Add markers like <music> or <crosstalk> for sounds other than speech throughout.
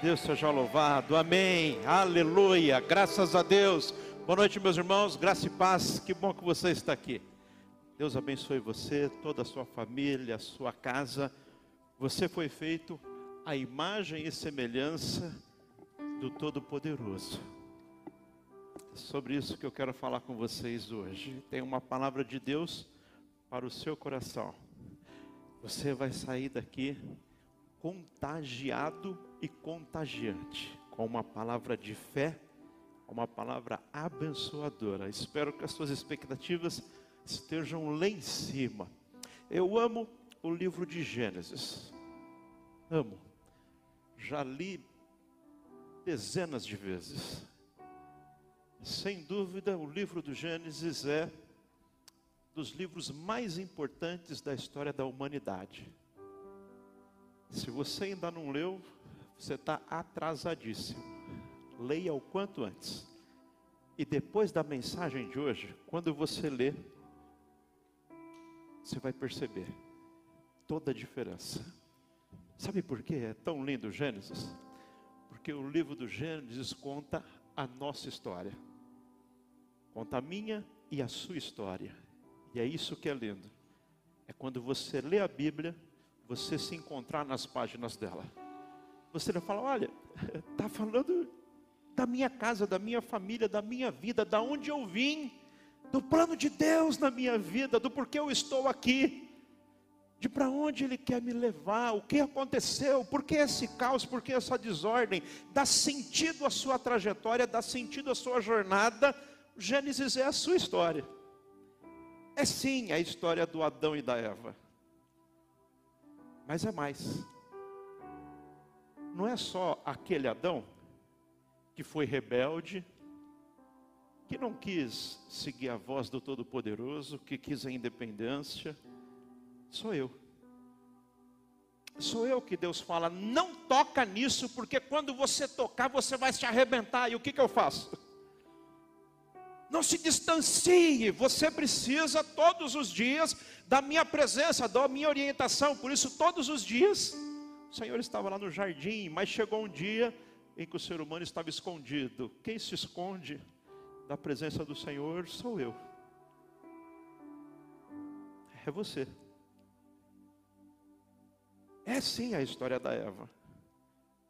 Deus seja louvado, amém, aleluia, graças a Deus. Boa noite, meus irmãos, graça e paz, que bom que você está aqui. Deus abençoe você, toda a sua família, a sua casa. Você foi feito à imagem e semelhança do Todo-Poderoso. É sobre isso que eu quero falar com vocês hoje. Tem uma palavra de Deus para o seu coração. Você vai sair daqui contagiado e contagiante, com uma palavra de fé, uma palavra abençoadora. Espero que as suas expectativas estejam lá em cima. Eu amo o livro de Gênesis. Amo. Já li dezenas de vezes. Sem dúvida, o livro do Gênesis é dos livros mais importantes da história da humanidade. Se você ainda não leu, você está atrasadíssimo. Leia o quanto antes. E depois da mensagem de hoje, quando você lê, você vai perceber toda a diferença. Sabe por que é tão lindo Gênesis? Porque o livro do Gênesis conta a nossa história, conta a minha e a sua história. E é isso que é lindo. É quando você lê a Bíblia você se encontrar nas páginas dela. Você não fala, olha, está <laughs> falando da minha casa, da minha família, da minha vida, da onde eu vim, do plano de Deus na minha vida, do porquê eu estou aqui, de para onde Ele quer me levar, o que aconteceu, por que esse caos, por que essa desordem, dá sentido à sua trajetória, dá sentido à sua jornada. Gênesis é a sua história. É sim a história do Adão e da Eva. Mas é mais. Não é só aquele Adão que foi rebelde, que não quis seguir a voz do Todo-Poderoso, que quis a independência. Sou eu. Sou eu que Deus fala, não toca nisso, porque quando você tocar, você vai se arrebentar. E o que, que eu faço? Não se distancie, você precisa todos os dias da minha presença, da minha orientação. Por isso, todos os dias, o Senhor estava lá no jardim, mas chegou um dia em que o ser humano estava escondido. Quem se esconde da presença do Senhor sou eu. É você. É sim a história da Eva,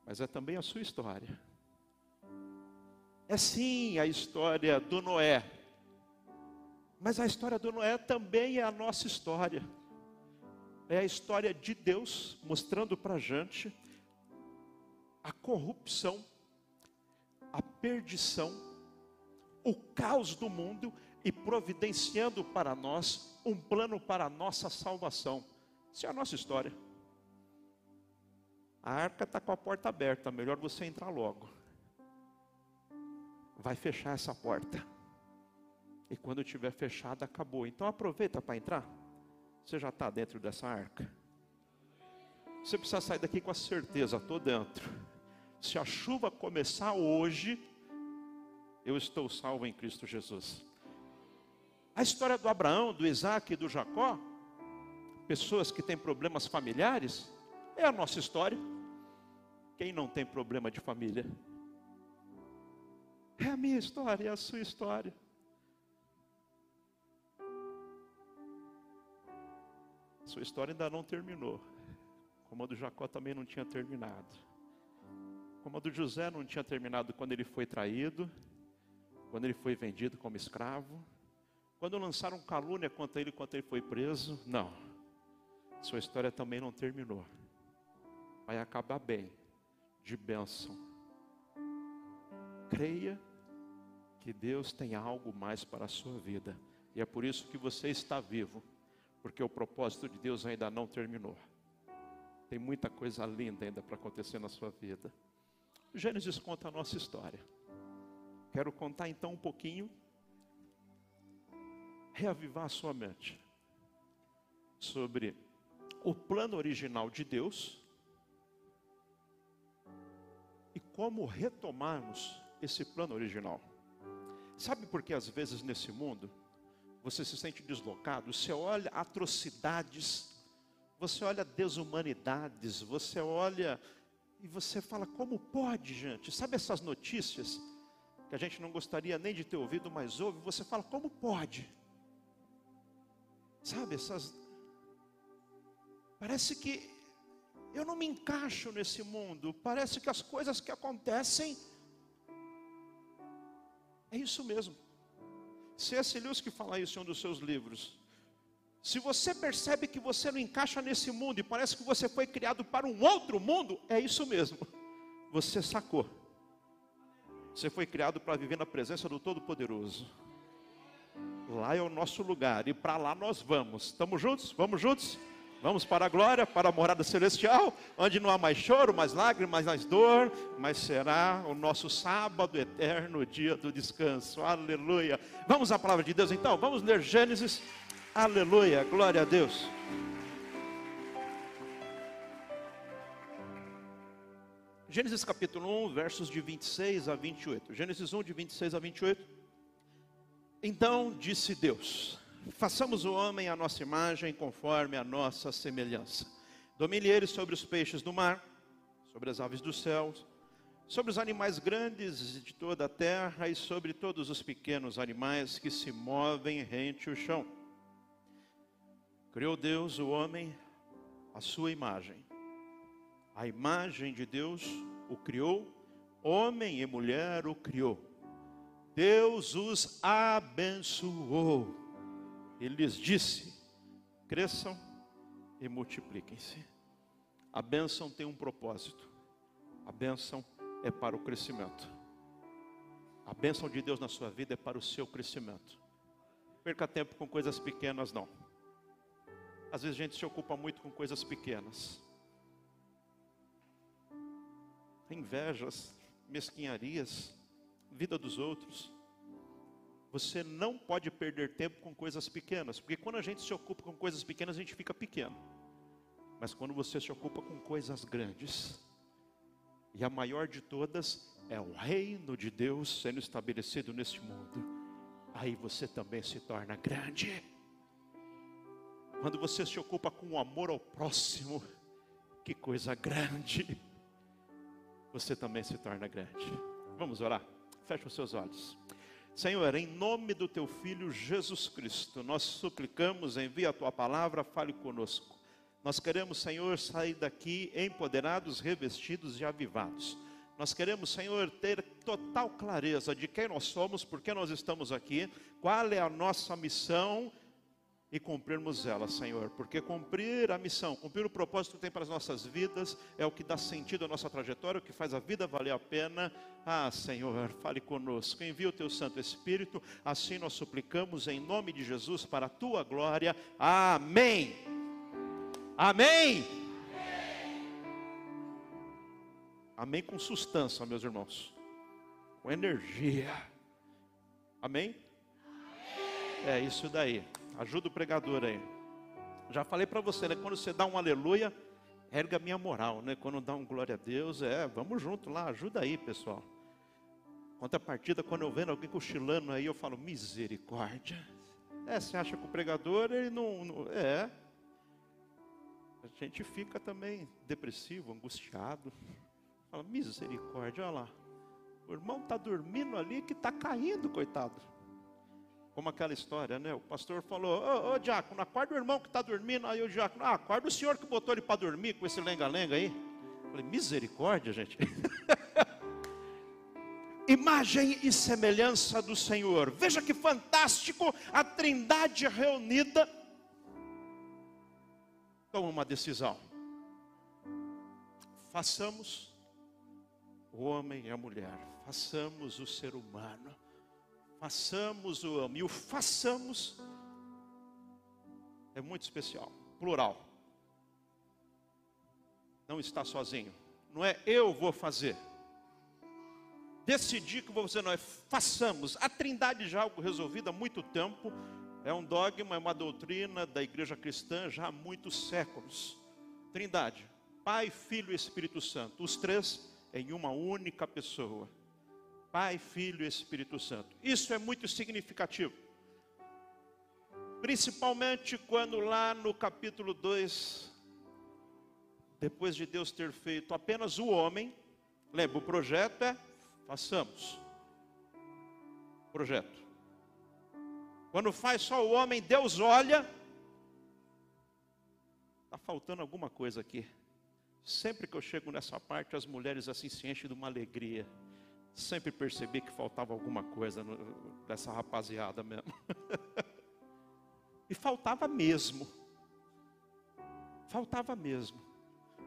mas é também a sua história. É sim a história do Noé. Mas a história do Noé também é a nossa história. É a história de Deus mostrando para a gente a corrupção, a perdição, o caos do mundo e providenciando para nós um plano para a nossa salvação. Isso é a nossa história. A arca está com a porta aberta, melhor você entrar logo vai fechar essa porta. E quando tiver fechada, acabou. Então aproveita para entrar. Você já está dentro dessa arca. Você precisa sair daqui com a certeza, estou dentro. Se a chuva começar hoje, eu estou salvo em Cristo Jesus. A história do Abraão, do Isaac e do Jacó, pessoas que têm problemas familiares, é a nossa história. Quem não tem problema de família? É a minha história, é a sua história. Sua história ainda não terminou. Como a do Jacó também não tinha terminado. Como a do José não tinha terminado quando ele foi traído, quando ele foi vendido como escravo, quando lançaram calúnia contra ele quando ele foi preso. Não. Sua história também não terminou. Vai acabar bem, de bênção. Creia que Deus tem algo mais para a sua vida. E é por isso que você está vivo, porque o propósito de Deus ainda não terminou. Tem muita coisa linda ainda para acontecer na sua vida. Gênesis conta a nossa história. Quero contar então um pouquinho, reavivar a sua mente sobre o plano original de Deus e como retomarmos esse plano original. Sabe por que às vezes nesse mundo você se sente deslocado? Você olha atrocidades, você olha desumanidades, você olha E você fala, como pode, gente? Sabe essas notícias que a gente não gostaria nem de ter ouvido, mas ouve? Você fala, como pode? Sabe, essas. Parece que eu não me encaixo nesse mundo, parece que as coisas que acontecem. É isso mesmo. C.S. Lewis que fala isso em um dos seus livros. Se você percebe que você não encaixa nesse mundo e parece que você foi criado para um outro mundo, é isso mesmo. Você sacou. Você foi criado para viver na presença do Todo-Poderoso. Lá é o nosso lugar e para lá nós vamos. Estamos juntos? Vamos juntos? Vamos para a glória, para a morada celestial, onde não há mais choro, mais lágrimas, mais dor, mas será o nosso sábado eterno, dia do descanso. Aleluia. Vamos à palavra de Deus então, vamos ler Gênesis. Aleluia, glória a Deus. Gênesis capítulo 1, versos de 26 a 28. Gênesis 1, de 26 a 28. Então disse Deus: Façamos o homem à nossa imagem, conforme a nossa semelhança. Domine ele sobre os peixes do mar, sobre as aves dos céus, sobre os animais grandes de toda a terra e sobre todos os pequenos animais que se movem rente o chão. Criou Deus o homem à sua imagem. A imagem de Deus o criou, homem e mulher o criou. Deus os abençoou ele lhes disse: cresçam e multipliquem-se. A bênção tem um propósito. A bênção é para o crescimento. A bênção de Deus na sua vida é para o seu crescimento. Perca tempo com coisas pequenas, não. Às vezes a gente se ocupa muito com coisas pequenas. Invejas, mesquinharias, vida dos outros. Você não pode perder tempo com coisas pequenas, porque quando a gente se ocupa com coisas pequenas, a gente fica pequeno. Mas quando você se ocupa com coisas grandes, e a maior de todas é o reino de Deus sendo estabelecido neste mundo, aí você também se torna grande. Quando você se ocupa com o amor ao próximo, que coisa grande, você também se torna grande. Vamos orar? Feche os seus olhos. Senhor, em nome do teu filho Jesus Cristo, nós suplicamos, envia a tua palavra, fale conosco. Nós queremos, Senhor, sair daqui empoderados, revestidos e avivados. Nós queremos, Senhor, ter total clareza de quem nós somos, por que nós estamos aqui, qual é a nossa missão e cumprirmos ela, Senhor, porque cumprir a missão, cumprir o propósito que tem para as nossas vidas é o que dá sentido à nossa trajetória, o que faz a vida valer a pena. Ah, Senhor, fale conosco, envia o teu Santo Espírito, assim nós suplicamos em nome de Jesus para a tua glória. Amém. Amém. Amém com sustância, meus irmãos, com energia. Amém? É isso daí. Ajuda o pregador aí. Já falei para você, né? Quando você dá um aleluia, erga minha moral, né? Quando dá um glória a Deus, é, vamos junto lá, ajuda aí, pessoal. Contrapartida, quando eu vendo alguém cochilando aí, eu falo, misericórdia. É, você acha que o pregador, ele não, não é. A gente fica também depressivo, angustiado. Fala, misericórdia, olha lá. O irmão está dormindo ali que está caindo, coitado. Como aquela história, né? O pastor falou: Ô, ô diácono, acorda o irmão que está dormindo. Aí o diácono, ah, acorda o senhor que botou ele para dormir com esse lenga-lenga aí. Eu falei: misericórdia, gente. <laughs> Imagem e semelhança do Senhor. Veja que fantástico a trindade reunida. Toma uma decisão. Façamos o homem e a mulher, façamos o ser humano façamos o amo. E o façamos é muito especial, plural. Não está sozinho. Não é eu vou fazer. Decidir que fazer, não é façamos. A trindade já é algo resolvido há muito tempo. É um dogma, é uma doutrina da igreja cristã já há muitos séculos. Trindade, Pai, Filho e Espírito Santo, os três em uma única pessoa. Pai, Filho e Espírito Santo. Isso é muito significativo. Principalmente quando lá no capítulo 2 depois de Deus ter feito apenas o homem, lembra, o projeto é façamos. Projeto. Quando faz só o homem, Deus olha, está faltando alguma coisa aqui. Sempre que eu chego nessa parte, as mulheres assim se enchem de uma alegria. Sempre percebi que faltava alguma coisa dessa rapaziada mesmo. <laughs> e faltava mesmo. Faltava mesmo.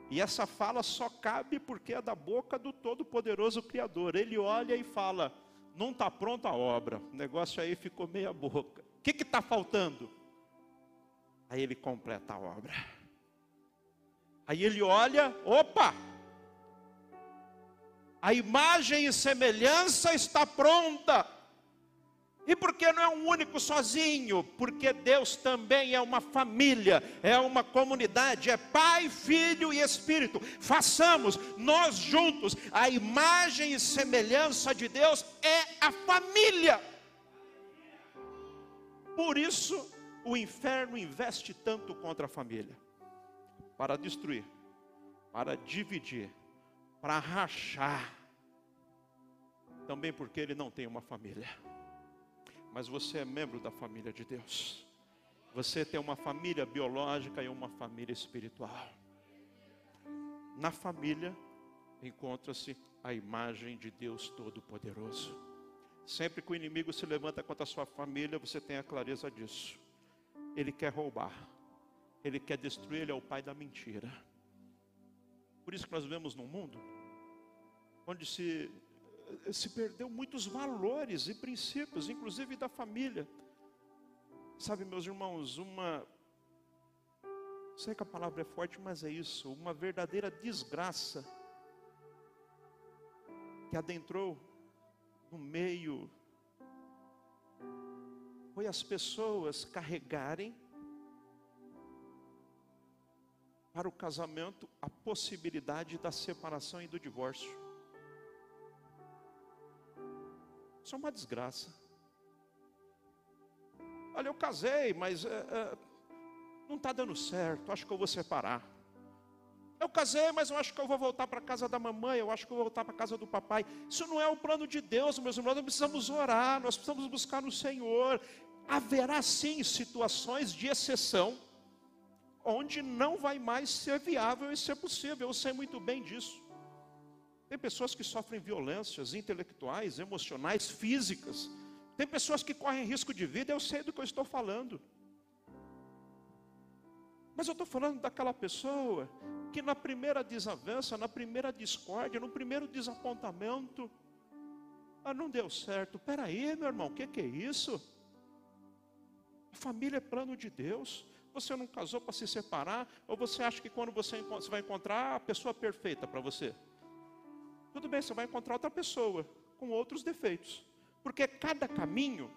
E essa fala só cabe porque é da boca do Todo-Poderoso Criador. Ele olha e fala: não está pronta a obra. O negócio aí ficou meia boca. O que está faltando? Aí ele completa a obra. Aí ele olha, opa! A imagem e semelhança está pronta. E porque não é um único sozinho? Porque Deus também é uma família, é uma comunidade, é Pai, Filho e Espírito. Façamos nós juntos a imagem e semelhança de Deus é a família. Por isso o inferno investe tanto contra a família para destruir, para dividir, para rachar. Também porque ele não tem uma família mas você é membro da família de Deus. Você tem uma família biológica e uma família espiritual. Na família encontra-se a imagem de Deus Todo-Poderoso. Sempre que o inimigo se levanta contra a sua família, você tem a clareza disso. Ele quer roubar, ele quer destruir, ele é o pai da mentira. Por isso que nós vivemos num mundo onde se se perdeu muitos valores e princípios, inclusive da família. Sabe, meus irmãos, uma. Sei que a palavra é forte, mas é isso, uma verdadeira desgraça que adentrou no meio foi as pessoas carregarem para o casamento a possibilidade da separação e do divórcio. Isso é uma desgraça. Olha, eu casei, mas é, é, não está dando certo, acho que eu vou separar. Eu casei, mas eu acho que eu vou voltar para a casa da mamãe, eu acho que eu vou voltar para a casa do papai. Isso não é o plano de Deus, meus irmãos, nós precisamos orar, nós precisamos buscar no Senhor. Haverá sim situações de exceção, onde não vai mais ser viável e ser possível, eu sei muito bem disso. Tem pessoas que sofrem violências intelectuais, emocionais, físicas. Tem pessoas que correm risco de vida, eu sei do que eu estou falando. Mas eu estou falando daquela pessoa que na primeira desavença, na primeira discórdia, no primeiro desapontamento, ah, não deu certo. Peraí, meu irmão, o que, que é isso? A família é plano de Deus. Você não casou para se separar? Ou você acha que quando você, você vai encontrar a pessoa perfeita para você? Tudo bem, você vai encontrar outra pessoa com outros defeitos. Porque cada caminho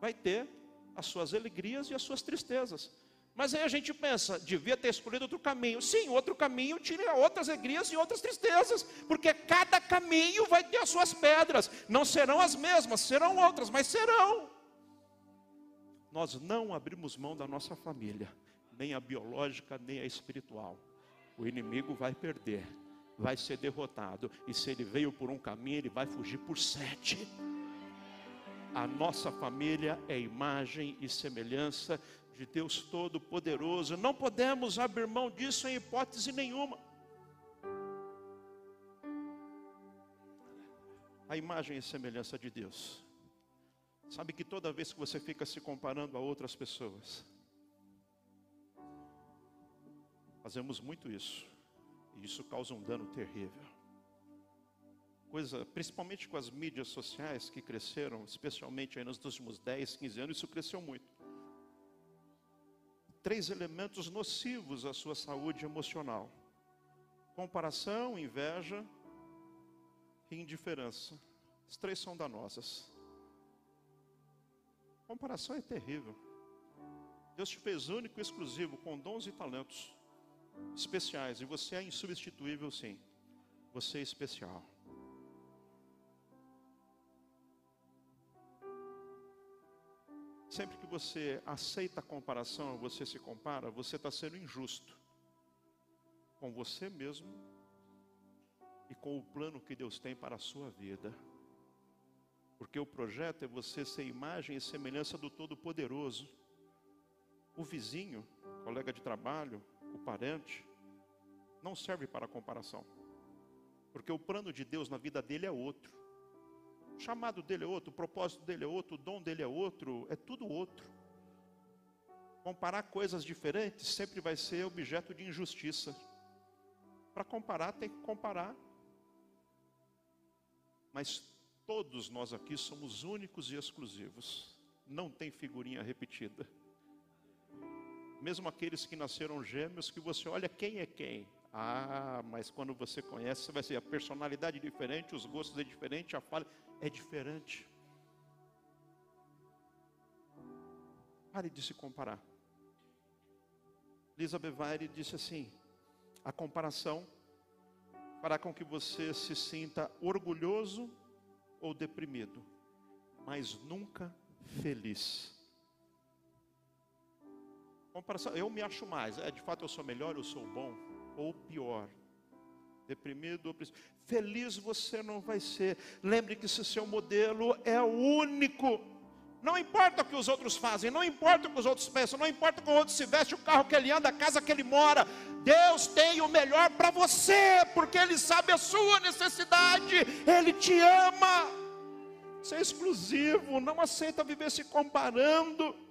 vai ter as suas alegrias e as suas tristezas. Mas aí a gente pensa, devia ter escolhido outro caminho. Sim, outro caminho tira outras alegrias e outras tristezas, porque cada caminho vai ter as suas pedras. Não serão as mesmas, serão outras, mas serão. Nós não abrimos mão da nossa família, nem a biológica, nem a espiritual. O inimigo vai perder vai ser derrotado. E se ele veio por um caminho, ele vai fugir por sete. A nossa família é imagem e semelhança de Deus Todo-Poderoso. Não podemos abrir mão disso em hipótese nenhuma. A imagem e semelhança de Deus. Sabe que toda vez que você fica se comparando a outras pessoas, fazemos muito isso. E isso causa um dano terrível. Coisa, principalmente com as mídias sociais que cresceram, especialmente aí nos últimos 10, 15 anos, isso cresceu muito. Três elementos nocivos à sua saúde emocional: comparação, inveja e indiferença. Os três são danosas. Comparação é terrível. Deus te fez único e exclusivo, com dons e talentos especiais. E você é insubstituível, sim. Você é especial. Sempre que você aceita a comparação, você se compara, você está sendo injusto. com você mesmo e com o plano que Deus tem para a sua vida. Porque o projeto é você ser imagem e semelhança do Todo-Poderoso. O vizinho, colega de trabalho, o parente, não serve para comparação. Porque o plano de Deus na vida dele é outro. O chamado dele é outro, o propósito dele é outro, o dom dele é outro, é tudo outro. Comparar coisas diferentes sempre vai ser objeto de injustiça. Para comparar, tem que comparar. Mas todos nós aqui somos únicos e exclusivos. Não tem figurinha repetida. Mesmo aqueles que nasceram gêmeos, que você olha quem é quem. Ah, mas quando você conhece, você vai ser a personalidade diferente, os gostos é diferente, a fala é diferente. Pare de se comparar. Lisa Bevaire disse assim: a comparação fará com que você se sinta orgulhoso ou deprimido, mas nunca feliz. Comparação, eu me acho mais, é, de fato eu sou melhor, eu sou bom, ou pior deprimido, feliz você não vai ser. Lembre que esse seu modelo é único. Não importa o que os outros fazem, não importa o que os outros pensam, não importa como o outro se veste, o carro que ele anda, a casa que ele mora. Deus tem o melhor para você, porque Ele sabe a sua necessidade, Ele te ama. Você é exclusivo, não aceita viver se comparando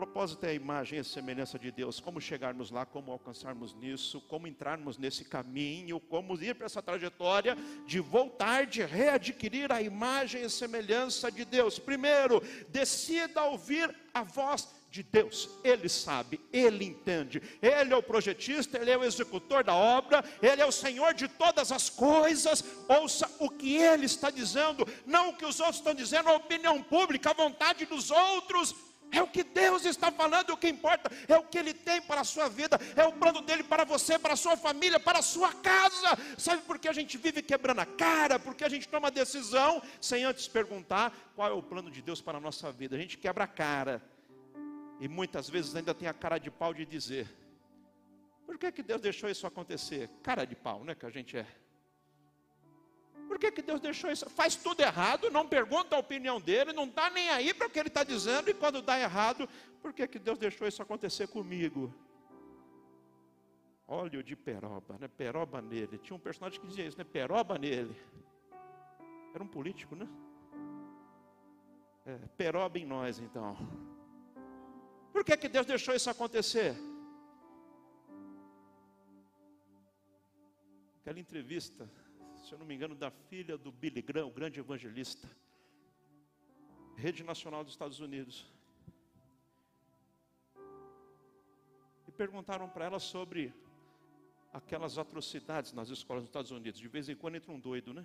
propósito é a imagem e a semelhança de Deus. Como chegarmos lá, como alcançarmos nisso, como entrarmos nesse caminho, como ir para essa trajetória de voltar, de readquirir a imagem e semelhança de Deus. Primeiro, decida ouvir a voz de Deus, Ele sabe, Ele entende, Ele é o projetista, Ele é o executor da obra, Ele é o Senhor de todas as coisas. Ouça o que Ele está dizendo, não o que os outros estão dizendo, a opinião pública, a vontade dos outros. É o que Deus está falando, o que importa é o que Ele tem para a sua vida, é o plano dele para você, para a sua família, para a sua casa. Sabe por que a gente vive quebrando a cara? Porque a gente toma decisão sem antes perguntar qual é o plano de Deus para a nossa vida. A gente quebra a cara e muitas vezes ainda tem a cara de pau de dizer: por que, que Deus deixou isso acontecer? Cara de pau, né? Que a gente é. Que, que Deus deixou isso? Faz tudo errado, não pergunta a opinião dele, não está nem aí para o que ele está dizendo, e quando dá errado, por que, que Deus deixou isso acontecer comigo? Óleo de peroba, né? Peroba nele. Tinha um personagem que dizia isso, né? Peroba nele. Era um político, né? É, peroba em nós, então. Por que, que Deus deixou isso acontecer? Aquela entrevista se eu não me engano, da filha do Billy Graham, o grande evangelista, rede nacional dos Estados Unidos. E perguntaram para ela sobre aquelas atrocidades nas escolas dos Estados Unidos. De vez em quando entra um doido, né?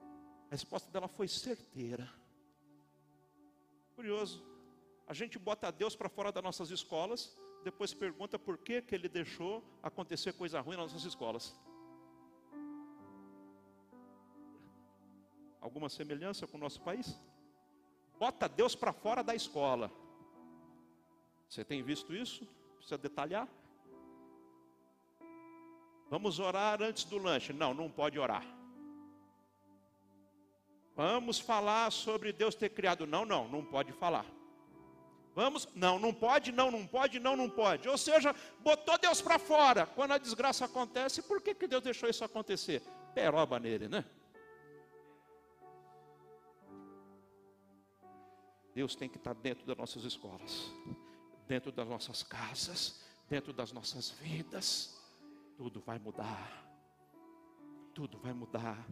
A resposta dela foi certeira. Curioso. A gente bota Deus para fora das nossas escolas, depois pergunta por que, que ele deixou acontecer coisa ruim nas nossas escolas. Alguma semelhança com o nosso país? Bota Deus para fora da escola. Você tem visto isso? Precisa detalhar? Vamos orar antes do lanche. Não, não pode orar. Vamos falar sobre Deus ter criado. Não, não, não pode falar. Vamos, não, não pode, não, não pode, não, não pode. Ou seja, botou Deus para fora. Quando a desgraça acontece, por que, que Deus deixou isso acontecer? Peroba nele, né? Deus tem que estar dentro das nossas escolas, dentro das nossas casas, dentro das nossas vidas. Tudo vai mudar. Tudo vai mudar.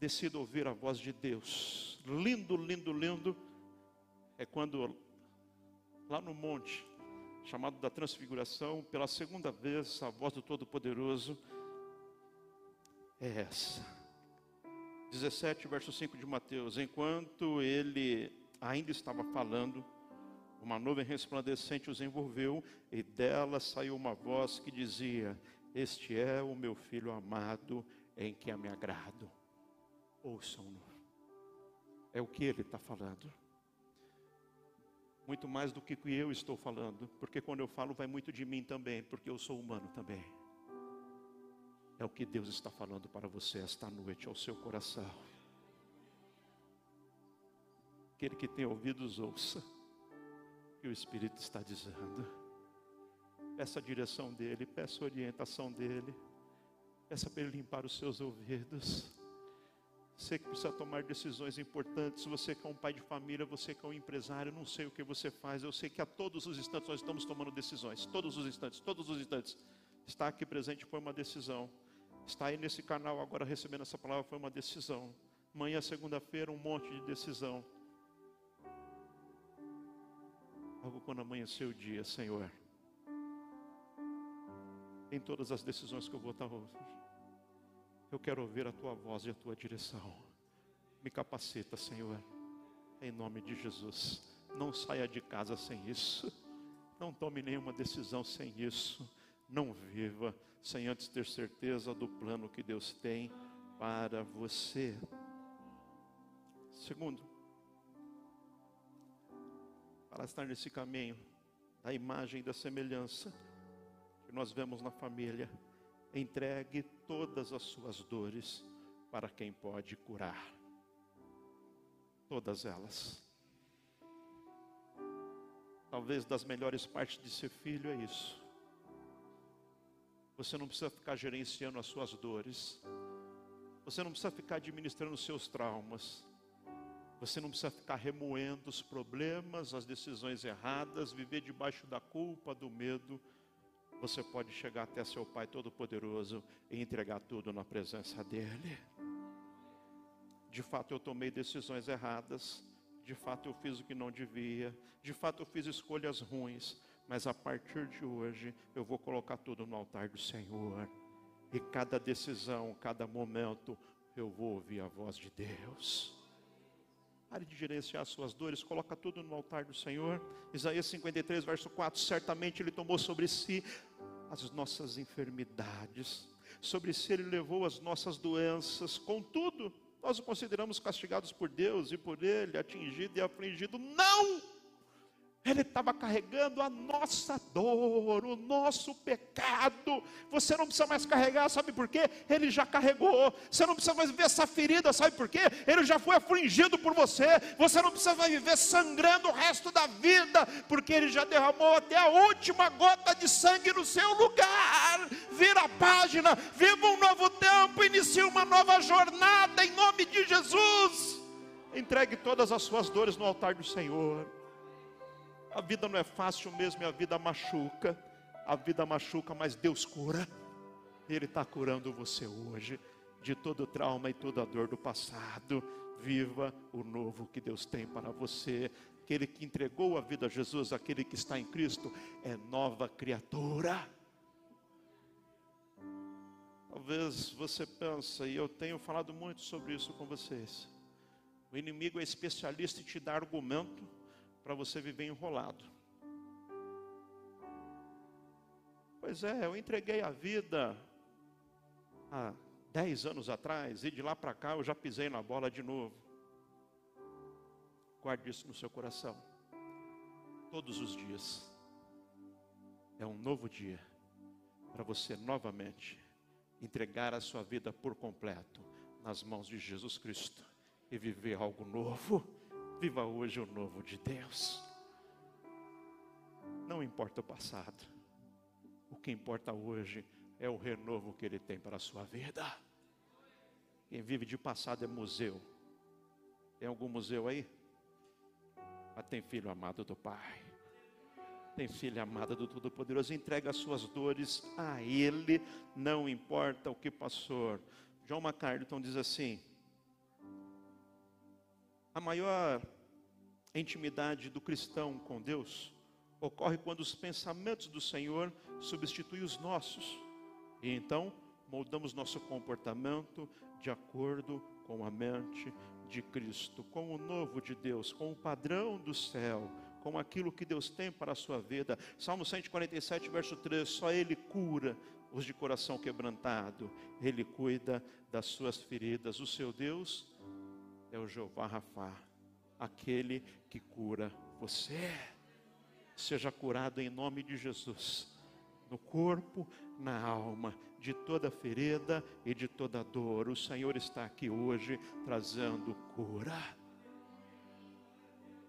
Decida ouvir a voz de Deus. Lindo, lindo, lindo. É quando lá no monte, chamado da transfiguração, pela segunda vez, a voz do Todo-Poderoso é essa. 17, verso 5 de Mateus. Enquanto ele ainda estava falando, uma nuvem resplandecente os envolveu, e dela saiu uma voz que dizia: Este é o meu filho amado, em que me agrado. Ouçam-no. É o que ele está falando. Muito mais do que eu estou falando, porque quando eu falo vai muito de mim também, porque eu sou humano também. É o que Deus está falando para você esta noite, ao seu coração. Aquele que tem ouvidos, ouça. E o Espírito está dizendo. Peça a direção dele, peça a orientação dele. Peça para ele limpar os seus ouvidos. Você que precisa tomar decisões importantes, você que é um pai de família, você que é um empresário, não sei o que você faz, eu sei que a todos os instantes nós estamos tomando decisões, todos os instantes, todos os instantes. Está aqui presente foi uma decisão. Está aí nesse canal agora recebendo essa palavra foi uma decisão. Amanhã, segunda-feira, um monte de decisão. Algo quando amanhecer o dia, Senhor. Em todas as decisões que eu vou estar hoje. Eu quero ouvir a tua voz e a tua direção. Me capacita, Senhor. Em nome de Jesus. Não saia de casa sem isso. Não tome nenhuma decisão sem isso. Não viva sem antes ter certeza do plano que Deus tem para você. Segundo, para estar nesse caminho da imagem e da semelhança que nós vemos na família, entregue todas as suas dores para quem pode curar. Todas elas. Talvez das melhores partes de ser filho é isso. Você não precisa ficar gerenciando as suas dores. Você não precisa ficar administrando os seus traumas. Você não precisa ficar remoendo os problemas, as decisões erradas, viver debaixo da culpa, do medo você pode chegar até seu Pai Todo-Poderoso e entregar tudo na presença dEle. De fato, eu tomei decisões erradas. De fato, eu fiz o que não devia. De fato, eu fiz escolhas ruins. Mas a partir de hoje, eu vou colocar tudo no altar do Senhor. E cada decisão, cada momento, eu vou ouvir a voz de Deus. Pare de gerenciar suas dores, coloca tudo no altar do Senhor. Isaías 53, verso 4: Certamente Ele tomou sobre si as nossas enfermidades, sobre si Ele levou as nossas doenças, contudo, nós o consideramos castigados por Deus e por Ele, atingido e afligido. Não! Ele estava carregando a nossa dor, o nosso pecado. Você não precisa mais carregar, sabe por quê? Ele já carregou. Você não precisa mais viver essa ferida, sabe por quê? Ele já foi afligido por você. Você não precisa mais viver sangrando o resto da vida, porque ele já derramou até a última gota de sangue no seu lugar. Vira a página, viva um novo tempo, inicie uma nova jornada em nome de Jesus. Entregue todas as suas dores no altar do Senhor. A vida não é fácil mesmo e a vida machuca. A vida machuca, mas Deus cura. Ele está curando você hoje de todo o trauma e toda a dor do passado. Viva o novo que Deus tem para você. Aquele que entregou a vida a Jesus, aquele que está em Cristo, é nova criatura. Talvez você pense, e eu tenho falado muito sobre isso com vocês. O inimigo é especialista em te dar argumento para você viver enrolado. Pois é, eu entreguei a vida há dez anos atrás, e de lá para cá eu já pisei na bola de novo. Guarde isso no seu coração. Todos os dias é um novo dia para você novamente entregar a sua vida por completo nas mãos de Jesus Cristo e viver algo novo. Viva hoje o novo de Deus. Não importa o passado. O que importa hoje é o renovo que Ele tem para a sua vida. Quem vive de passado é museu. Tem algum museu aí? Mas tem filho amado do Pai. Tem filha amada do Todo-Poderoso. Entrega as suas dores a Ele. Não importa o que passou. John MacArthur diz assim: a maior intimidade do cristão com Deus ocorre quando os pensamentos do Senhor substituem os nossos. E então moldamos nosso comportamento de acordo com a mente de Cristo, com o novo de Deus, com o padrão do céu, com aquilo que Deus tem para a sua vida. Salmo 147, verso 3: só Ele cura os de coração quebrantado, Ele cuida das suas feridas. O seu Deus é o Jeová Rafá, aquele que cura você. Seja curado em nome de Jesus, no corpo, na alma, de toda ferida e de toda dor. O Senhor está aqui hoje trazendo cura.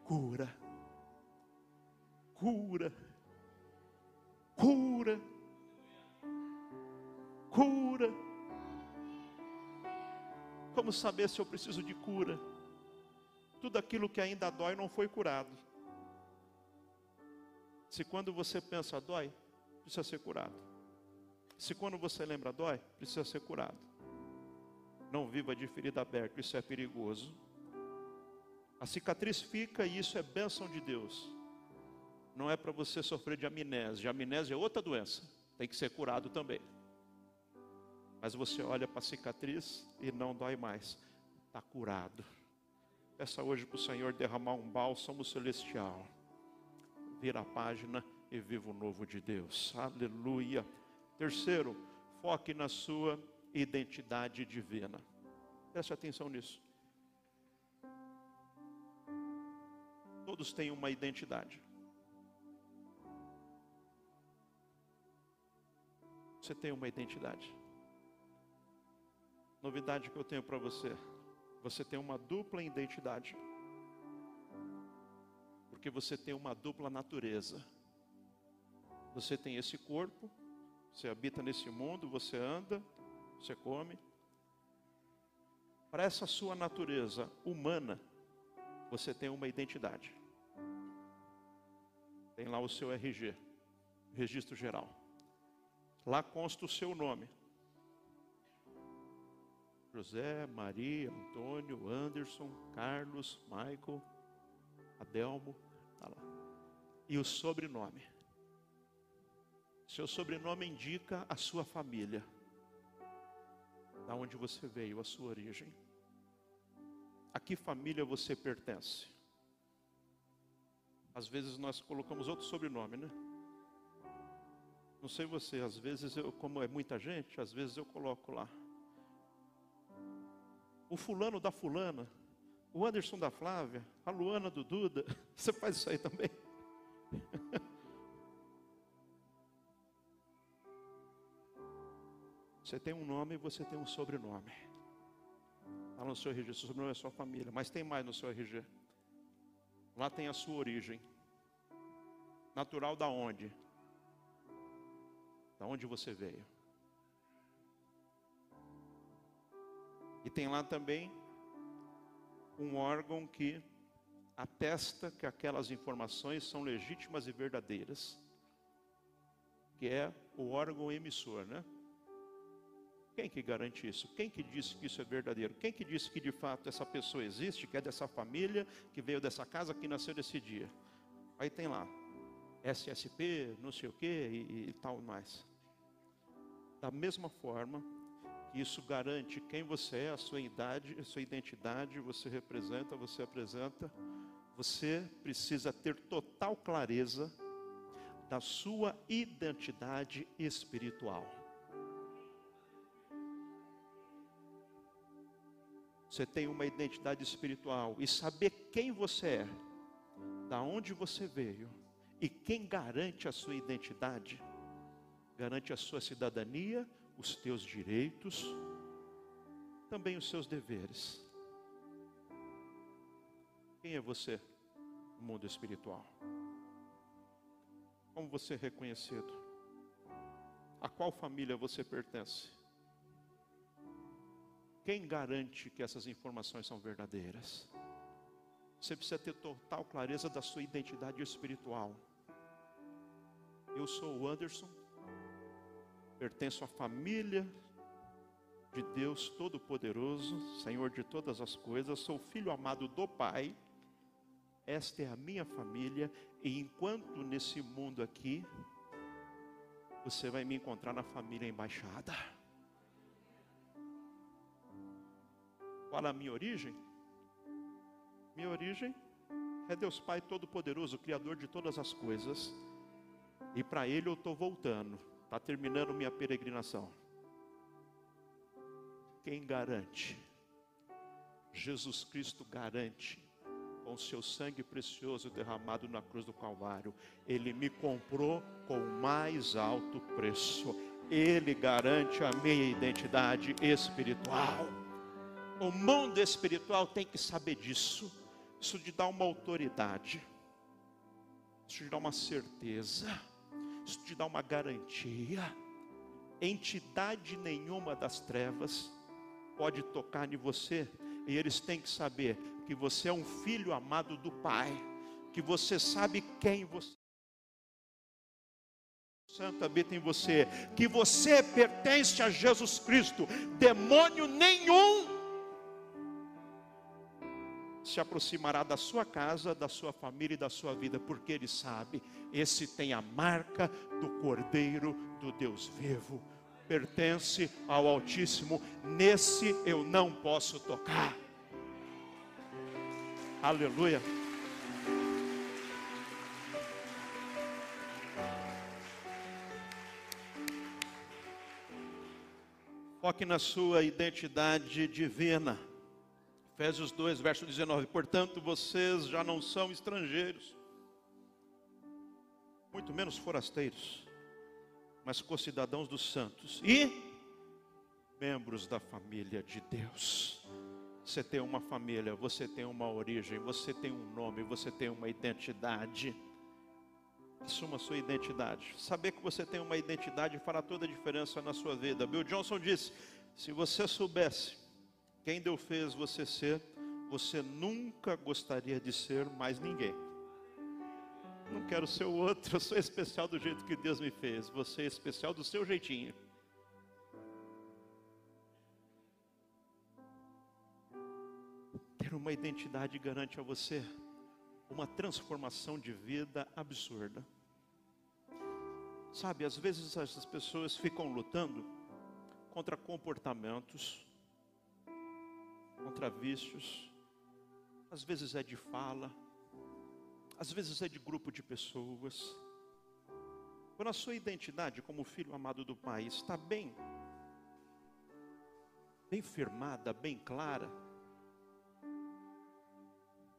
Cura. Cura. Cura. Cura. Como saber se eu preciso de cura? Tudo aquilo que ainda dói não foi curado. Se quando você pensa dói, precisa ser curado. Se quando você lembra dói, precisa ser curado. Não viva de ferida aberta, isso é perigoso. A cicatriz fica e isso é bênção de Deus. Não é para você sofrer de amnésia. Amnésia é outra doença, tem que ser curado também. Mas você olha para a cicatriz e não dói mais, está curado. Peça hoje para o Senhor derramar um bálsamo celestial vira a página e viva o novo de Deus. Aleluia. Terceiro, foque na sua identidade divina. Preste atenção nisso. Todos têm uma identidade. Você tem uma identidade. Novidade que eu tenho para você: você tem uma dupla identidade porque você tem uma dupla natureza. Você tem esse corpo, você habita nesse mundo, você anda, você come. Para essa sua natureza humana, você tem uma identidade. Tem lá o seu RG, registro geral. Lá consta o seu nome. José, Maria, Antônio, Anderson, Carlos, Michael, Adelmo. Tá lá. E o sobrenome. Seu sobrenome indica a sua família. Da onde você veio, a sua origem. A que família você pertence? Às vezes nós colocamos outro sobrenome, né? Não sei você, às vezes eu, como é muita gente, às vezes eu coloco lá. O fulano da fulana o Anderson da Flávia, a Luana do Duda. <laughs> Você faz isso aí também? <laughs> Você tem um nome e você tem um sobrenome. Está no seu RG, seu sobrenome é sua família, mas tem mais no seu RG. Lá tem a sua origem. Natural da onde? Da onde você veio. E tem lá também um órgão que atesta que aquelas informações são legítimas e verdadeiras, que é o órgão emissor, né? Quem que garante isso? Quem que disse que isso é verdadeiro? Quem que disse que de fato essa pessoa existe, que é dessa família, que veio dessa casa, que nasceu nesse dia? Aí tem lá, SSP, não sei o que e, e tal mais. Da mesma forma, isso garante quem você é, a sua idade, a sua identidade, você representa, você apresenta. Você precisa ter total clareza da sua identidade espiritual. Você tem uma identidade espiritual e saber quem você é, da onde você veio e quem garante a sua identidade, garante a sua cidadania, os teus direitos, também os seus deveres. Quem é você no mundo espiritual? Como você é reconhecido? A qual família você pertence? Quem garante que essas informações são verdadeiras? Você precisa ter total clareza da sua identidade espiritual. Eu sou o Anderson, pertenço à família de Deus Todo-Poderoso, Senhor de todas as coisas, sou filho amado do Pai, esta é a minha família, e enquanto nesse mundo aqui, você vai me encontrar na família embaixada. Qual a minha origem? Minha origem é Deus Pai Todo-Poderoso, Criador de todas as coisas, e para Ele eu estou voltando Está terminando minha peregrinação. Quem garante? Jesus Cristo garante, com seu sangue precioso derramado na cruz do Calvário, Ele me comprou com o mais alto preço. Ele garante a minha identidade espiritual. O mundo espiritual tem que saber disso. Isso te dá uma autoridade. Isso te dá uma certeza. Isso te dá uma garantia. Entidade nenhuma das trevas pode tocar em você. E eles têm que saber que você é um filho amado do Pai. Que você sabe quem você Santo habita em você, que você pertence a Jesus Cristo, demônio nenhum se aproximará da sua casa, da sua família e da sua vida, porque ele sabe, esse tem a marca do Cordeiro do Deus vivo, pertence ao Altíssimo, nesse eu não posso tocar. Aleluia. Foque na sua identidade divina. Efésios 2, verso 19. Portanto, vocês já não são estrangeiros, muito menos forasteiros, mas concidadãos dos santos e membros da família de Deus. Você tem uma família, você tem uma origem, você tem um nome, você tem uma identidade. Assuma sua identidade. Saber que você tem uma identidade fará toda a diferença na sua vida. Bill Johnson disse: se você soubesse quem Deus fez você ser, você nunca gostaria de ser mais ninguém. Não quero ser o outro, <laughs> eu sou especial do jeito que Deus me fez. Você é especial do seu jeitinho. Ter uma identidade garante a você uma transformação de vida absurda. Sabe, às vezes essas pessoas ficam lutando contra comportamentos, contra vícios, às vezes é de fala, às vezes é de grupo de pessoas. Quando a sua identidade como filho amado do Pai está bem, bem firmada, bem clara,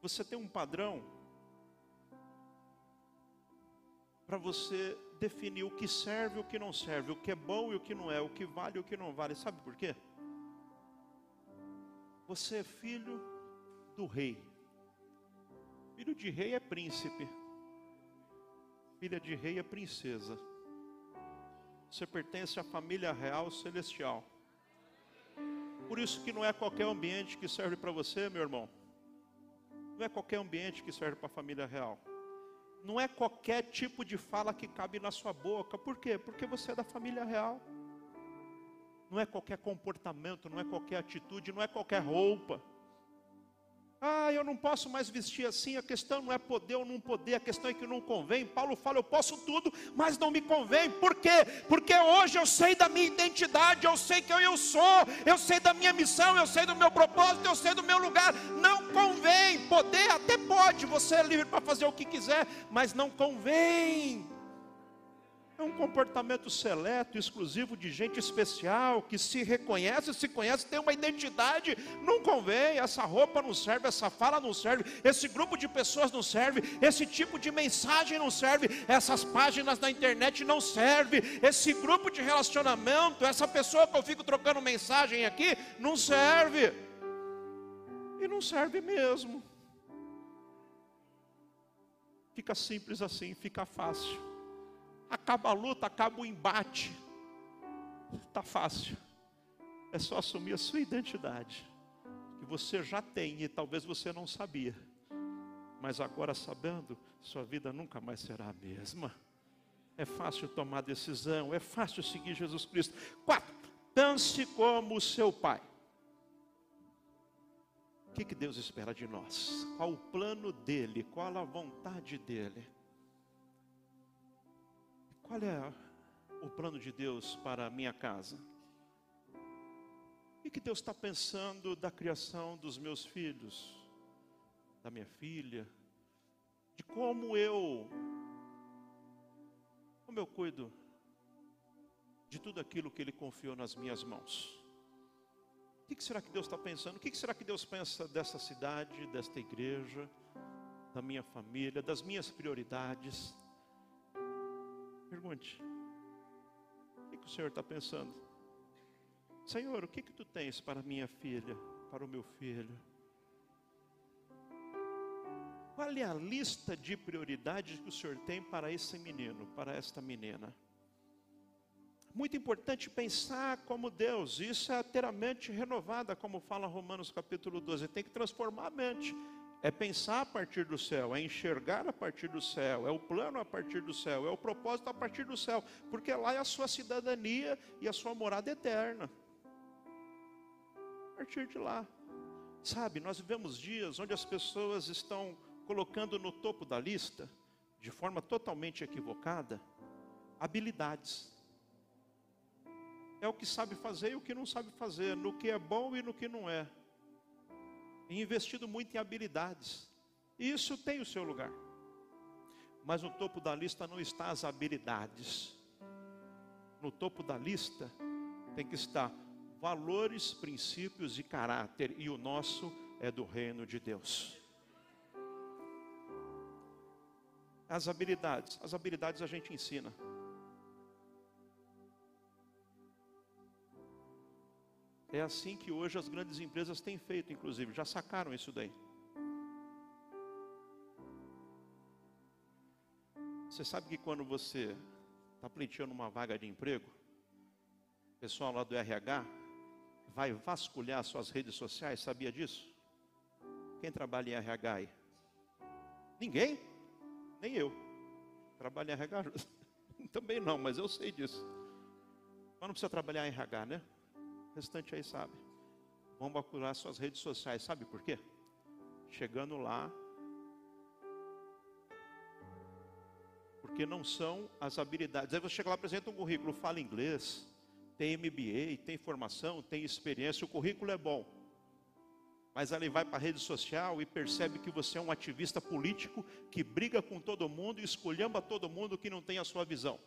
você tem um padrão para você definir o que serve e o que não serve, o que é bom e o que não é, o que vale e o que não vale. Sabe por quê? Você é filho do rei. Filho de rei é príncipe. Filha de rei é princesa. Você pertence à família real celestial. Por isso que não é qualquer ambiente que serve para você, meu irmão. Não é qualquer ambiente que serve para a família real não é qualquer tipo de fala que cabe na sua boca. Por quê? Porque você é da família real. Não é qualquer comportamento, não é qualquer atitude, não é qualquer roupa. Ah, eu não posso mais vestir assim. A questão não é poder ou não poder, a questão é que não convém. Paulo fala, eu posso tudo, mas não me convém. Por quê? Porque hoje eu sei da minha identidade, eu sei quem eu sou, eu sei da minha missão, eu sei do meu propósito, eu sei do meu lugar. Não convém. Poder até pode, você é livre para fazer o que quiser, mas não convém. É um comportamento seleto, exclusivo de gente especial, que se reconhece, se conhece, tem uma identidade. Não convém, essa roupa não serve, essa fala não serve, esse grupo de pessoas não serve, esse tipo de mensagem não serve, essas páginas na internet não serve, esse grupo de relacionamento, essa pessoa que eu fico trocando mensagem aqui, não serve. E não serve mesmo. Fica simples assim, fica fácil acaba a luta, acaba o embate. Está fácil. É só assumir a sua identidade. Que você já tem e talvez você não sabia. Mas agora sabendo, sua vida nunca mais será a mesma. É fácil tomar decisão, é fácil seguir Jesus Cristo. Quatro, pense como seu pai. O que, que Deus espera de nós? Qual o plano dele? Qual a vontade dele? É o plano de Deus para a minha casa? O que Deus está pensando da criação dos meus filhos, da minha filha, de como eu, como eu cuido de tudo aquilo que Ele confiou nas minhas mãos? O que será que Deus está pensando? O que será que Deus pensa dessa cidade, desta igreja, da minha família, das minhas prioridades? Pergunte: o que o Senhor está pensando? Senhor, o que que tu tens para minha filha, para o meu filho? Qual é a lista de prioridades que o Senhor tem para esse menino, para esta menina? Muito importante pensar como Deus, isso é ter a mente renovada, como fala Romanos capítulo 12, tem que transformar a mente. É pensar a partir do céu, é enxergar a partir do céu, é o plano a partir do céu, é o propósito a partir do céu, porque lá é a sua cidadania e a sua morada eterna. A partir de lá. Sabe, nós vivemos dias onde as pessoas estão colocando no topo da lista, de forma totalmente equivocada, habilidades. É o que sabe fazer e o que não sabe fazer, no que é bom e no que não é. E investido muito em habilidades. Isso tem o seu lugar. Mas no topo da lista não está as habilidades. No topo da lista tem que estar valores, princípios e caráter, e o nosso é do reino de Deus. As habilidades, as habilidades a gente ensina. É assim que hoje as grandes empresas têm feito, inclusive, já sacaram isso daí. Você sabe que quando você está pleiteando uma vaga de emprego, o pessoal lá do RH vai vasculhar suas redes sociais, sabia disso? Quem trabalha em RH aí? Ninguém? Nem eu. Trabalho em RH? <laughs> Também não, mas eu sei disso. Mas não precisa trabalhar em RH, né? O restante aí sabe. Vamos procurar suas redes sociais. Sabe por quê? Chegando lá, porque não são as habilidades. Aí você chega lá, apresenta um currículo, fala inglês, tem MBA, tem formação, tem experiência, o currículo é bom mas ele vai para a rede social e percebe que você é um ativista político que briga com todo mundo e escolhamba todo mundo que não tem a sua visão.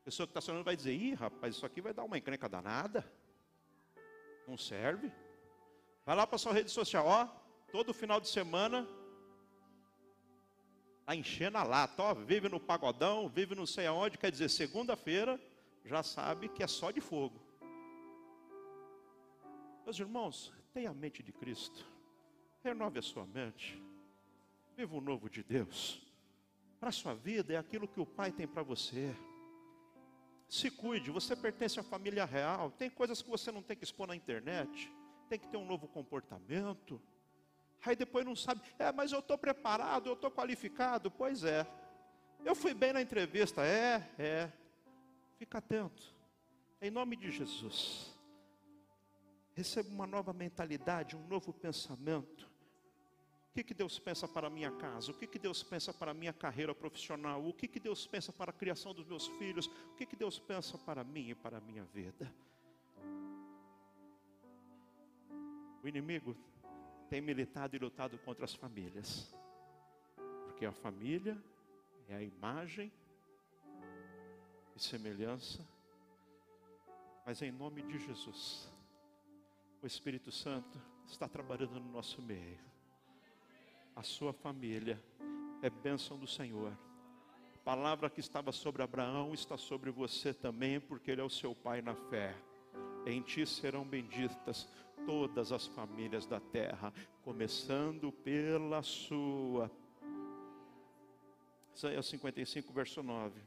A pessoa que está sonhando vai dizer: ih, rapaz, isso aqui vai dar uma encrenca danada. Não serve. Vai lá para sua rede social, ó, todo final de semana, está enchendo a lata, ó, vive no pagodão, vive não sei aonde, quer dizer, segunda-feira, já sabe que é só de fogo. Meus irmãos, Tenha a mente de Cristo. Renove a sua mente. Viva o novo de Deus. Para a sua vida é aquilo que o Pai tem para você. Se cuide, você pertence à família real. Tem coisas que você não tem que expor na internet. Tem que ter um novo comportamento. Aí depois não sabe, é, mas eu estou preparado, eu estou qualificado. Pois é. Eu fui bem na entrevista. É, é. Fica atento. Em nome de Jesus. Receba uma nova mentalidade, um novo pensamento. Que, que Deus pensa para a minha casa? O que, que Deus pensa para a minha carreira profissional? O que, que Deus pensa para a criação dos meus filhos? O que, que Deus pensa para mim e para a minha vida? O inimigo tem militado e lutado contra as famílias, porque a família é a imagem e semelhança, mas em nome de Jesus o Espírito Santo está trabalhando no nosso meio. A sua família é bênção do Senhor. A palavra que estava sobre Abraão está sobre você também, porque ele é o seu pai na fé. Em ti serão benditas todas as famílias da terra, começando pela sua. Isaías 55, verso 9.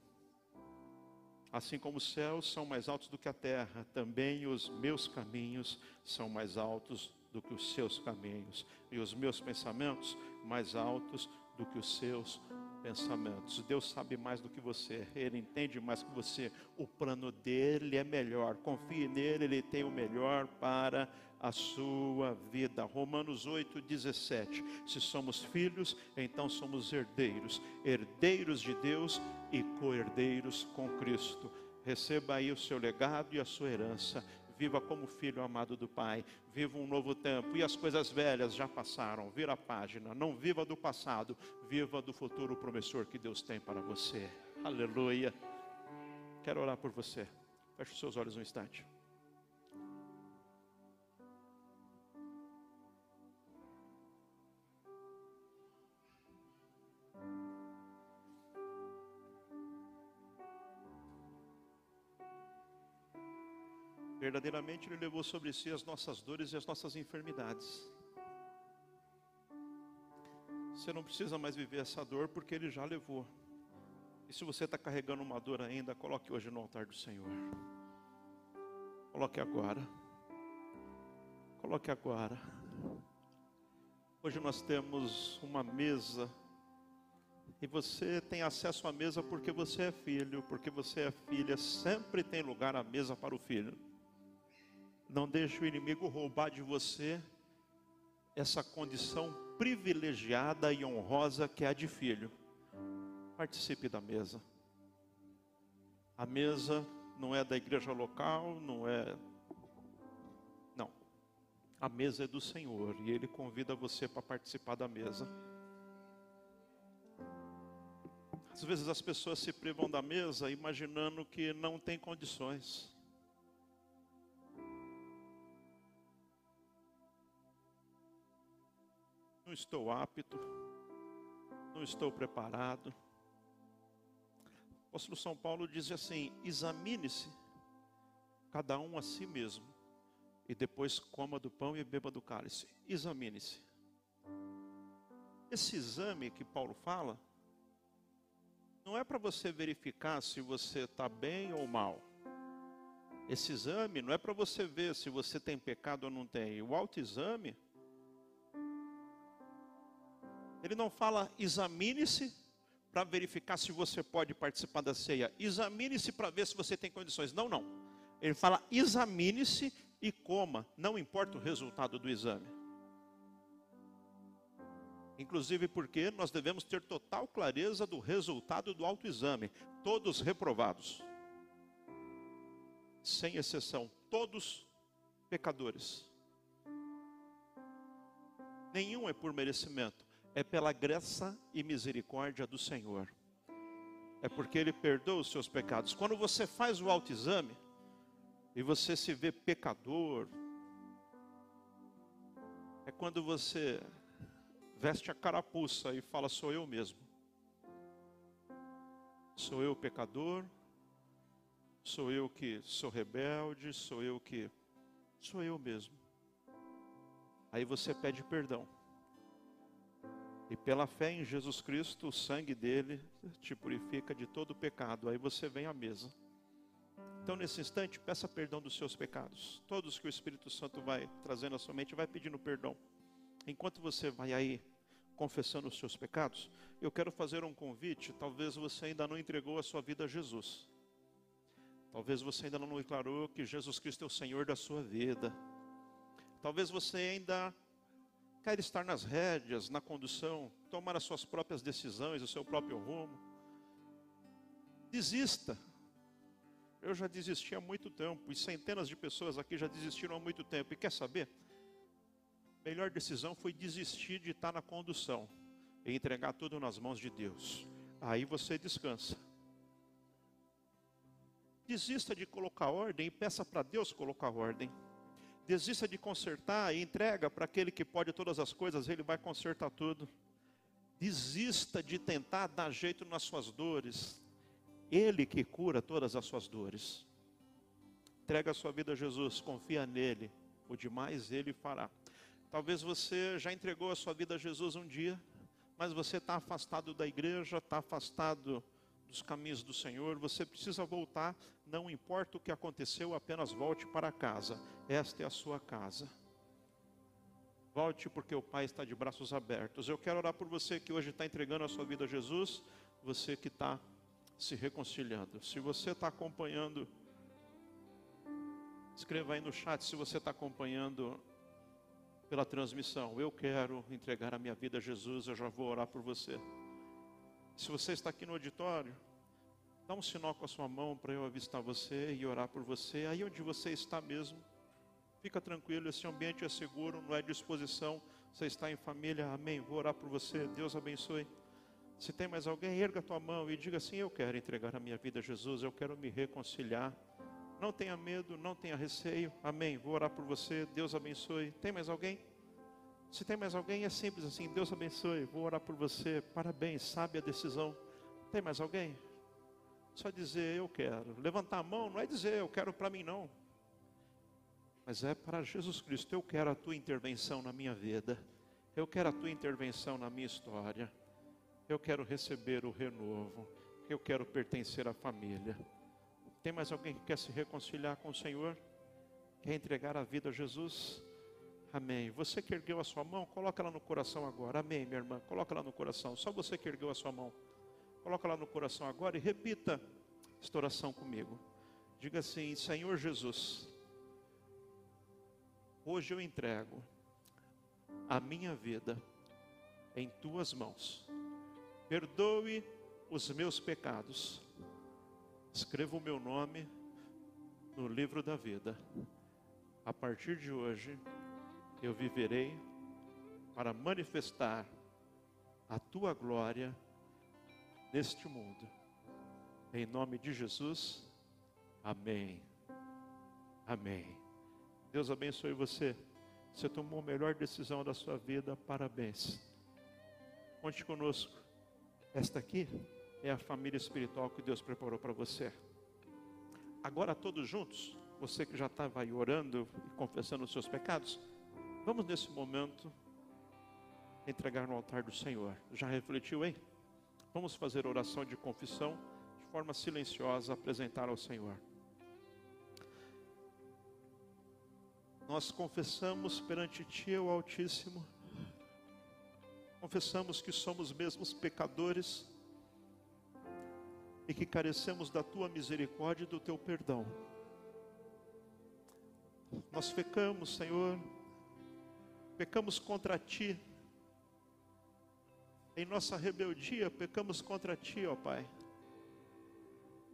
Assim como os céus são mais altos do que a terra, também os meus caminhos são mais altos do que os seus caminhos, e os meus pensamentos mais altos do que os seus pensamentos. Deus sabe mais do que você, Ele entende mais que você. O plano dele é melhor. Confie nele, Ele tem o melhor para a sua vida. Romanos 8, 17. Se somos filhos, então somos herdeiros, herdeiros de Deus e co-herdeiros com Cristo. Receba aí o seu legado e a sua herança. Viva como filho amado do Pai. Viva um novo tempo. E as coisas velhas já passaram. Vira a página. Não viva do passado. Viva do futuro promissor que Deus tem para você. Aleluia. Quero orar por você. Feche os seus olhos um instante. Verdadeiramente Ele levou sobre si as nossas dores e as nossas enfermidades. Você não precisa mais viver essa dor porque Ele já levou. E se você está carregando uma dor ainda, coloque hoje no altar do Senhor. Coloque agora. Coloque agora. Hoje nós temos uma mesa. E você tem acesso à mesa porque você é filho, porque você é filha. Sempre tem lugar à mesa para o filho. Não deixe o inimigo roubar de você essa condição privilegiada e honrosa que é a de filho. Participe da mesa. A mesa não é da igreja local, não é. Não. A mesa é do Senhor e Ele convida você para participar da mesa. Às vezes as pessoas se privam da mesa imaginando que não tem condições. Não estou apto, não estou preparado. O apóstolo São Paulo diz assim: examine-se cada um a si mesmo, e depois coma do pão e beba do cálice. Examine-se. Esse exame que Paulo fala, não é para você verificar se você está bem ou mal. Esse exame não é para você ver se você tem pecado ou não tem. O autoexame ele não fala examine-se para verificar se você pode participar da ceia. Examine-se para ver se você tem condições. Não, não. Ele fala examine-se e coma, não importa o resultado do exame. Inclusive porque nós devemos ter total clareza do resultado do autoexame. Todos reprovados. Sem exceção, todos pecadores. Nenhum é por merecimento é pela graça e misericórdia do Senhor. É porque Ele perdoa os seus pecados. Quando você faz o autoexame e você se vê pecador, é quando você veste a carapuça e fala: sou eu mesmo. Sou eu pecador, sou eu que sou rebelde, sou eu que. Sou eu mesmo. Aí você pede perdão. E pela fé em Jesus Cristo, o sangue dele te purifica de todo pecado. Aí você vem à mesa. Então, nesse instante, peça perdão dos seus pecados. Todos que o Espírito Santo vai trazendo à sua mente, vai pedindo perdão. Enquanto você vai aí confessando os seus pecados, eu quero fazer um convite. Talvez você ainda não entregou a sua vida a Jesus. Talvez você ainda não declarou que Jesus Cristo é o Senhor da sua vida. Talvez você ainda quer estar nas rédeas, na condução, tomar as suas próprias decisões, o seu próprio rumo. Desista. Eu já desisti há muito tempo, e centenas de pessoas aqui já desistiram há muito tempo. E quer saber? A melhor decisão foi desistir de estar na condução e entregar tudo nas mãos de Deus. Aí você descansa. Desista de colocar ordem e peça para Deus colocar ordem. Desista de consertar e entrega para aquele que pode todas as coisas, ele vai consertar tudo. Desista de tentar dar jeito nas suas dores. Ele que cura todas as suas dores. Entrega a sua vida a Jesus, confia nele, o demais ele fará. Talvez você já entregou a sua vida a Jesus um dia, mas você está afastado da igreja, está afastado dos caminhos do Senhor, você precisa voltar, não importa o que aconteceu, apenas volte para casa. Esta é a sua casa. Volte porque o Pai está de braços abertos. Eu quero orar por você que hoje está entregando a sua vida a Jesus, você que está se reconciliando. Se você está acompanhando, escreva aí no chat se você está acompanhando pela transmissão. Eu quero entregar a minha vida a Jesus, eu já vou orar por você. Se você está aqui no auditório, dá um sinal com a sua mão para eu avistar você e orar por você. Aí onde você está mesmo, fica tranquilo, esse ambiente é seguro, não é disposição. Você está em família, amém. Vou orar por você, Deus abençoe. Se tem mais alguém, erga a tua mão e diga assim: Eu quero entregar a minha vida a Jesus, eu quero me reconciliar. Não tenha medo, não tenha receio, amém. Vou orar por você, Deus abençoe. Tem mais alguém? Se tem mais alguém, é simples assim: Deus abençoe, vou orar por você, parabéns, sabe a decisão. Tem mais alguém? Só dizer eu quero. Levantar a mão não é dizer eu quero para mim, não. mas é para Jesus Cristo. Eu quero a tua intervenção na minha vida, eu quero a tua intervenção na minha história, eu quero receber o renovo, eu quero pertencer à família. Tem mais alguém que quer se reconciliar com o Senhor? Quer entregar a vida a Jesus? Amém. Você que ergueu a sua mão, coloca ela no coração agora. Amém, minha irmã. Coloca ela no coração. Só você que ergueu a sua mão. Coloca ela no coração agora e repita esta oração comigo. Diga assim: Senhor Jesus, hoje eu entrego a minha vida em tuas mãos. Perdoe os meus pecados. Escreva o meu nome no livro da vida. A partir de hoje, eu viverei para manifestar a tua glória neste mundo. Em nome de Jesus, amém. Amém. Deus abençoe você. Você tomou a melhor decisão da sua vida, parabéns. Conte conosco. Esta aqui é a família espiritual que Deus preparou para você. Agora, todos juntos, você que já estava aí orando e confessando os seus pecados, vamos nesse momento entregar no altar do Senhor. Já refletiu, hein? Vamos fazer oração de confissão de forma silenciosa, apresentar ao Senhor. Nós confessamos perante Ti, o Altíssimo, confessamos que somos mesmos pecadores e que carecemos da Tua misericórdia e do Teu perdão. Nós pecamos, Senhor, pecamos contra Ti, em nossa rebeldia, pecamos contra Ti, ó Pai.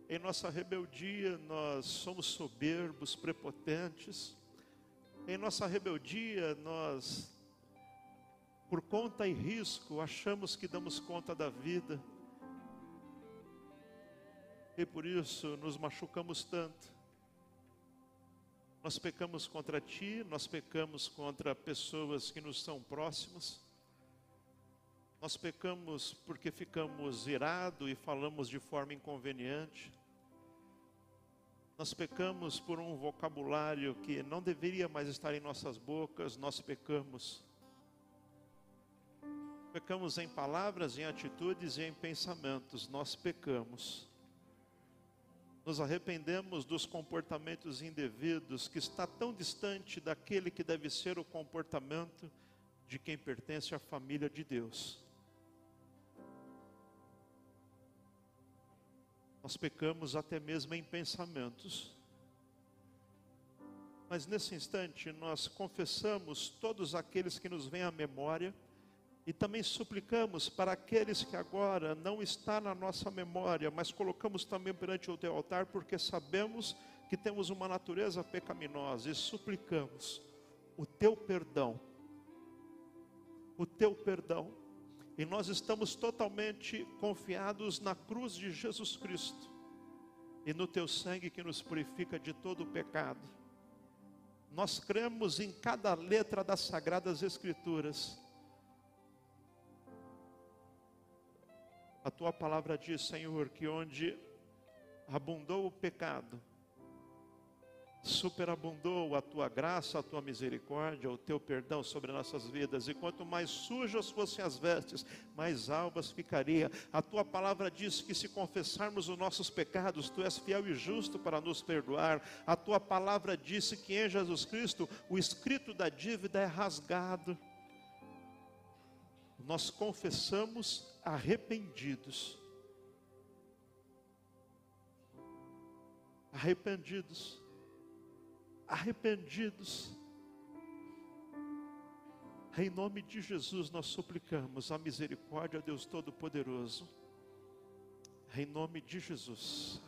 Em nossa rebeldia, nós somos soberbos, prepotentes. Em nossa rebeldia, nós, por conta e risco, achamos que damos conta da vida. E por isso nos machucamos tanto. Nós pecamos contra Ti, nós pecamos contra pessoas que nos são próximas. Nós pecamos porque ficamos irados e falamos de forma inconveniente. Nós pecamos por um vocabulário que não deveria mais estar em nossas bocas, nós pecamos. Pecamos em palavras, em atitudes e em pensamentos, nós pecamos. Nos arrependemos dos comportamentos indevidos que está tão distante daquele que deve ser o comportamento de quem pertence à família de Deus. Nós pecamos até mesmo em pensamentos. Mas nesse instante nós confessamos todos aqueles que nos vêm à memória e também suplicamos para aqueles que agora não está na nossa memória, mas colocamos também perante o teu altar porque sabemos que temos uma natureza pecaminosa e suplicamos o teu perdão. O teu perdão e nós estamos totalmente confiados na cruz de Jesus Cristo e no teu sangue que nos purifica de todo o pecado. Nós cremos em cada letra das sagradas Escrituras. A tua palavra diz, Senhor, que onde abundou o pecado, superabundou a tua graça, a tua misericórdia, o teu perdão sobre nossas vidas. E quanto mais sujas fossem as vestes, mais alvas ficaria. A tua palavra diz que se confessarmos os nossos pecados, tu és fiel e justo para nos perdoar. A tua palavra disse que em Jesus Cristo o escrito da dívida é rasgado. Nós confessamos arrependidos. Arrependidos arrependidos. Em nome de Jesus nós suplicamos a misericórdia, Deus Todo-Poderoso. Em nome de Jesus.